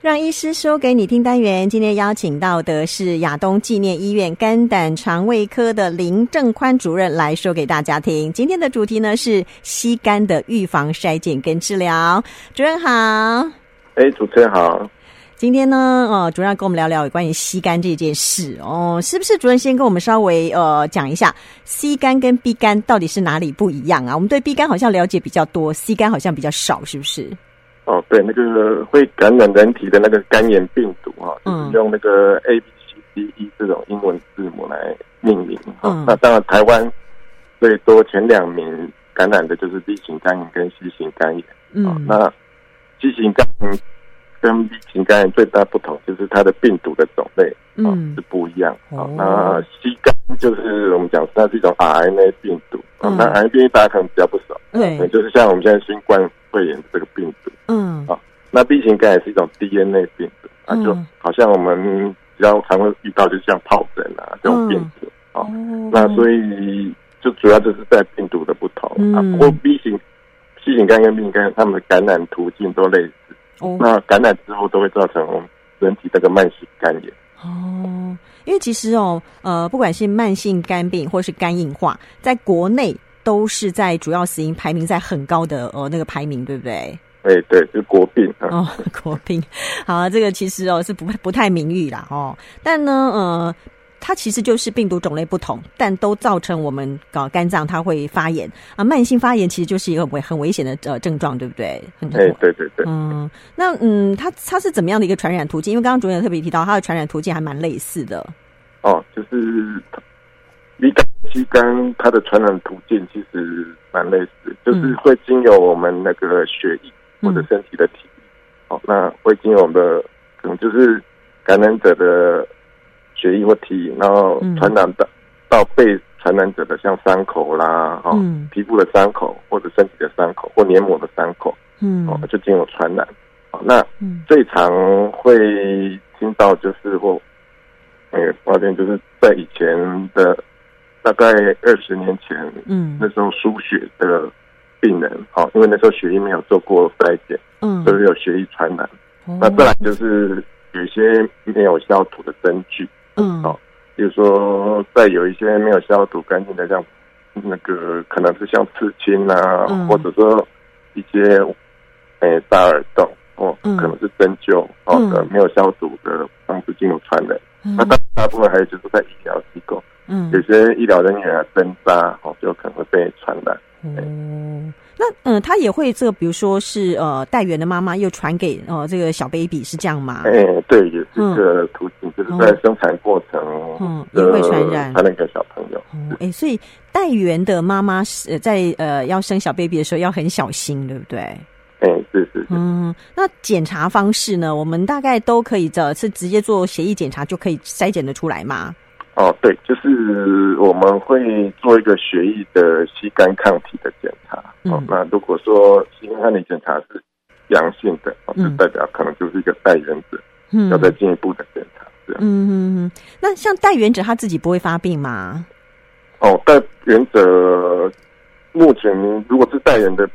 让医师说给你听单元，今天邀请到的是亚东纪念医院肝胆肠胃科的林正宽主任来说给大家听。今天的主题呢是吸肝的预防、筛检跟治疗。主任好，哎，主持人好。今天呢，呃，主任要跟我们聊聊有关于吸肝这件事哦，是不是？主任先跟我们稍微呃讲一下，C 肝跟 B 肝到底是哪里不一样啊？我们对 B 肝好像了解比较多，C 肝好像比较少，是不是？哦，对，那个会感染人体的那个肝炎病毒啊，就是用那个 A B C D E 这种英文字母来命名。嗯，那当然台湾最多前两名感染的就是 B 型肝炎跟 C 型肝炎。嗯，那 C 型肝炎跟 B 型肝炎最大不同就是它的病毒的种类嗯是不一样。哦，那 C 肝就是我们讲它是一种 RNA 病毒。嗯，那 RNA 病毒大家可能比较不熟。对，就是像我们现在新冠肺炎这个病毒。嗯，好，那 B 型肝也是一种 DNA 病毒，啊，就好像我们比较常会遇到，就像疱疹啊这种病毒，哦，那所以就主要就是在病毒的不同啊。不过 B 型、C 型肝跟 B 型肝，它们的感染途径都类似，那感染之后都会造成人体这个慢性肝炎。哦，因为其实哦，呃，不管是慢性肝病或是肝硬化，在国内都是在主要死因排名在很高的呃那个排名，对不对？哎，对，是国病啊。哦，国病，好啊，这个其实哦是不不太名誉啦哦。但呢，呃，它其实就是病毒种类不同，但都造成我们搞肝脏它会发炎啊。慢性发炎其实就是一个危很危险的呃症状，对不对？哎，对对对。嗯，那嗯，它它是怎么样的一个传染途径？因为刚刚主任特别提到，它的传染途径还蛮类似的。哦，就是乙肝、乙肝，它的传染途径其实蛮类似，就是会经由我们那个血液。或者身体的体。液，好，那会经由我们的可能就是感染者的血液或体液，然后传染到到被传染者的像伤口啦，哈，皮肤的伤口或者身体的伤口或黏膜的伤口，嗯，哦，就经由传染。好，那最常会听到就是或，哎，发现就是在以前的大概二十年前，嗯，那时候输血的。病人，哦，因为那时候血液没有做过筛检，嗯，所以有血液传染。哦、那再来就是有一些没有消毒的针具，嗯，哦，比如说在有一些没有消毒干净的，像那个可能是像刺青啊，嗯、或者说一些诶、欸、打耳洞，哦，嗯、可能是针灸，哦的没有消毒的方式进入传染。嗯、那大大部分还有就是在医疗机构，嗯，有些医疗人员啊针扎，哦，就可能会被传染。哦，那嗯，他也会这个，比如说是呃，带原的妈妈又传给呃这个小 baby 是这样吗？哎，对，也是一个途径，就是在生产过程，嗯，也会传染他那个小朋友。哎，所以带原的妈妈是在呃要生小 baby 的时候要很小心，对不对？哎，是是是。嗯，那检查方式呢？我们大概都可以的，是直接做血液检查就可以筛检的出来吗？哦，对，就是我们会做一个血液的吸肝抗体的检查。嗯、哦，那如果说吸肝抗体检查是阳性的，哦、就代表可能就是一个带原者，嗯，要再进一步的检查。这样。嗯嗯，那像带原者他自己不会发病吗？哦，带原者目前如果是带原的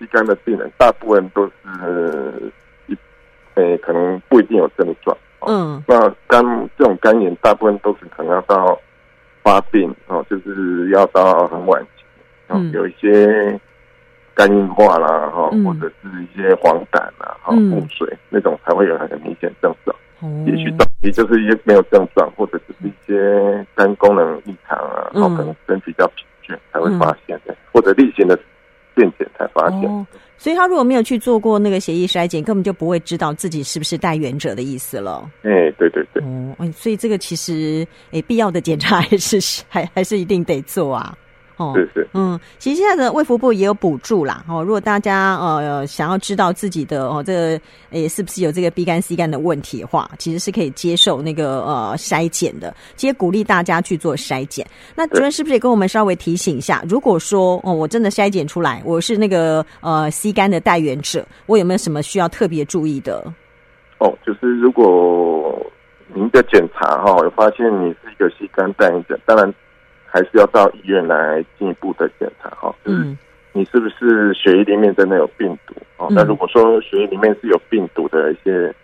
吸肝的病人，大部分都是一，诶，可能不一定有症状。嗯，那肝这种肝炎大部分都是可能要到发病哦，就是要到很晚期，嗯，有一些肝硬化啦，哈，或者是一些黄疸啦，哈，腹水那种才会有很明显症状。哦，也许早期就是一些没有症状，或者只是一些肝功能异常啊，然后可能身体比较疲倦才会发现的，或者例行的健检才发现。所以他如果没有去做过那个血液筛检，根本就不会知道自己是不是带原者的意思了。哎、欸，对对对。哦，所以这个其实，哎，必要的检查还是还还是一定得做啊。哦，是是，嗯，其实现在的卫福部也有补助啦。哦，如果大家呃想要知道自己的哦这个诶是不是有这个 B 肝 C 肝的问题的话，其实是可以接受那个呃筛检的。其实鼓励大家去做筛检。那主任是不是也跟我们稍微提醒一下？如果说哦我真的筛检出来我是那个呃 C 肝的带原者，我有没有什么需要特别注意的？哦，就是如果您的检查哈，有发现你是一个 C 肝带原者，当然。还是要到医院来进一步的检查哈，嗯，你是不是血液里面真的有病毒？哦，那如果说血液里面是有病毒的一些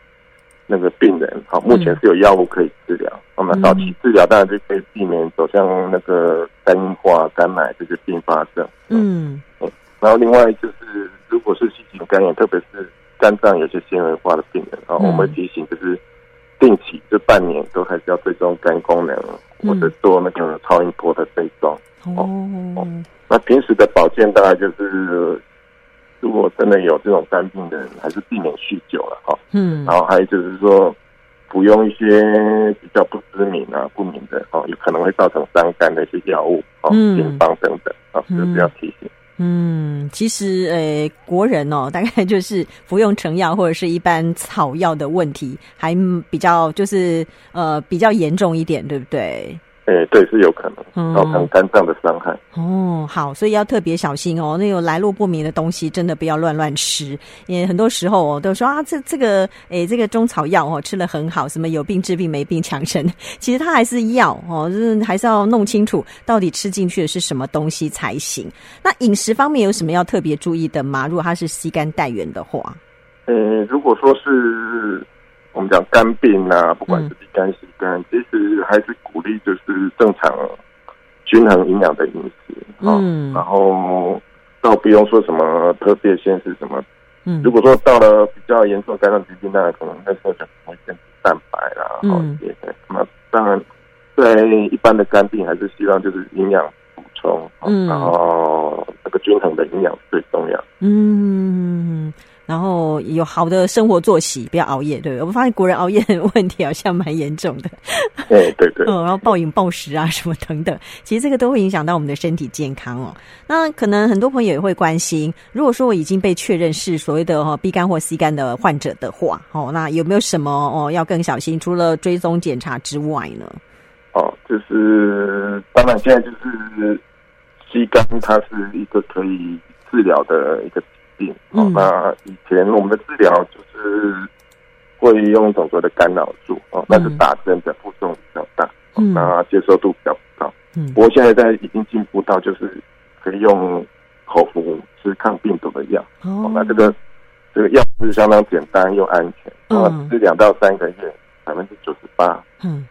那个病人，好，目前是有药物可以治疗。那么早期治疗当然就可以避免走向那个肝硬化、肝癌这些并发症。嗯嗯，然后另外就是，如果是细菌感染，特别是肝脏有些纤维化的病人啊，我们提醒就是定期这半年都还是要追踪肝功能，或者做那个超音波的追踪。哦哦，那平时的保健大概就是。如果真的有这种肝病的人，还是避免酗酒了哈。嗯，然后还有就是说，服用一些比较不知名啊、不明的哦，有可能会造成伤肝的一些药物哦，偏方等等啊，就不要提醒。嗯，嗯其实呃，国人哦，大概就是服用成药或者是一般草药的问题，还比较就是呃比较严重一点，对不对？诶、欸，对，是有可能造成肝脏的伤害。哦，好，所以要特别小心哦。那有来路不明的东西，真的不要乱乱吃。因为很多时候哦，都说啊，这这个，诶、欸，这个中草药哦，吃了很好，什么有病治病，没病强身。其实它还是药哦，就是还是要弄清楚到底吃进去的是什么东西才行。那饮食方面有什么要特别注意的吗？如果它是吸肝带源的话，呃、欸，如果说是。我们讲肝病啊，不管是乙肝、乙肝，嗯，其实还是鼓励就是正常、均衡营养的饮食。嗯，然后倒不用说什么特别先是什么。嗯，如果说到了比较严重肝脏疾病，那可能那时候就会先吃蛋白啦。嗯。那么当然，在一般的肝病，还是希望就是营养补充。嗯，然后那个均衡的营养最重要。嗯。然后有好的生活作息，不要熬夜，对不对？我发现国人熬夜的问题好像蛮严重的。对对对。嗯，然后暴饮暴食啊，什么等等，其实这个都会影响到我们的身体健康哦。那可能很多朋友也会关心，如果说我已经被确认是所谓的哈 B 肝或 C 肝的患者的话，哦，那有没有什么哦要更小心？除了追踪检查之外呢？哦，就是当然现在就是 C 肝，它是一个可以治疗的一个。病哦，那以前我们的治疗就是会用一种所谓的干扰素哦，那是打针的副作用比较大，嗯，那接受度比较不高。嗯，不过现在在已经进步到就是可以用口服吃抗病毒的药哦，那这个这个药是相当简单又安全，嗯，吃两到三个月，百分之九十八，嗯，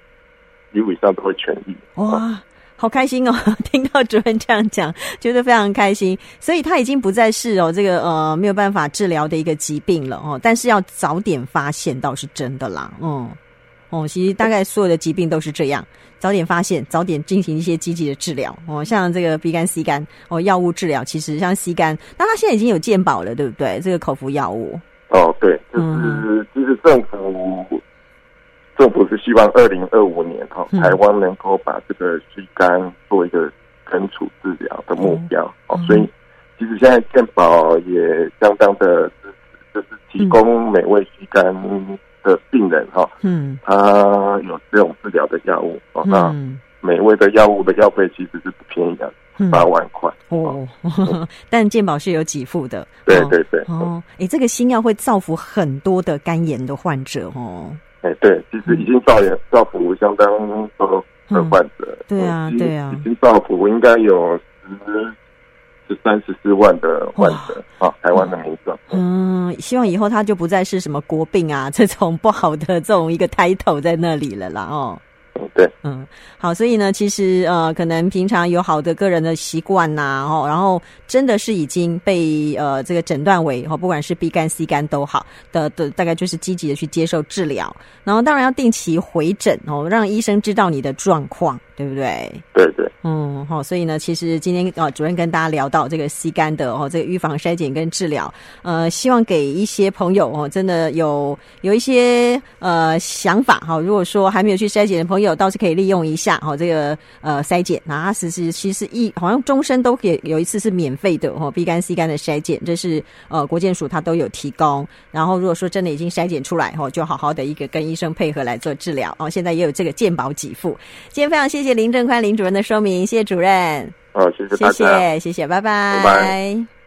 几乎以上都会痊愈。哇。好开心哦！听到主任这样讲，觉得非常开心。所以他已经不再是哦这个呃没有办法治疗的一个疾病了哦，但是要早点发现倒是真的啦。嗯哦，其实大概所有的疾病都是这样，早点发现，早点进行一些积极的治疗哦。像这个 B 肝、C 肝哦，药物治疗其实像 C 肝，那他现在已经有健保了，对不对？这个口服药物哦，对，就是就是政府。政府是希望二零二五年哈，台湾能够把这个 C 肝做一个根除治疗的目标哦，所以其实现在健保也相当的就是提供每位 C 肝的病人哈，嗯，他有这种治疗的药物哦，那每位的药物的药费其实是不便宜的，八万块哦，但健保是有给付的，对对对哦，哎，这个新药会造福很多的肝炎的患者哦。哎、欸，对，其实已经造也造福相当多的患者，嗯，对啊，对啊，已经造福应该有十十三十四万的患者啊，台湾的民众。嗯，希望以后他就不再是什么国病啊这种不好的这种一个 title 在那里了啦，哦。对，嗯，好，所以呢，其实呃，可能平常有好的个人的习惯呐，哦，然后真的是已经被呃这个诊断为哦，不管是 B 肝 C 肝都好的的，大概就是积极的去接受治疗，然后当然要定期回诊哦，让医生知道你的状况。对不对？对对，嗯，好，所以呢，其实今天啊，主任跟大家聊到这个 C 肝的哦，这个预防筛检跟治疗，呃，希望给一些朋友哦，真的有有一些呃想法哈。如果说还没有去筛检的朋友，倒是可以利用一下哈，这个呃筛检啊，其实其实一好像终身都可以有一次是免费的哈，B 肝 C 肝的筛检，这是呃国健署它都有提供。然后如果说真的已经筛检出来哈，就好好的一个跟医生配合来做治疗哦。现在也有这个健保给付，今天非常谢谢。谢谢林正宽林主任的说明，谢谢主任。哦，谢谢大家，谢谢，谢谢，拜拜。拜拜。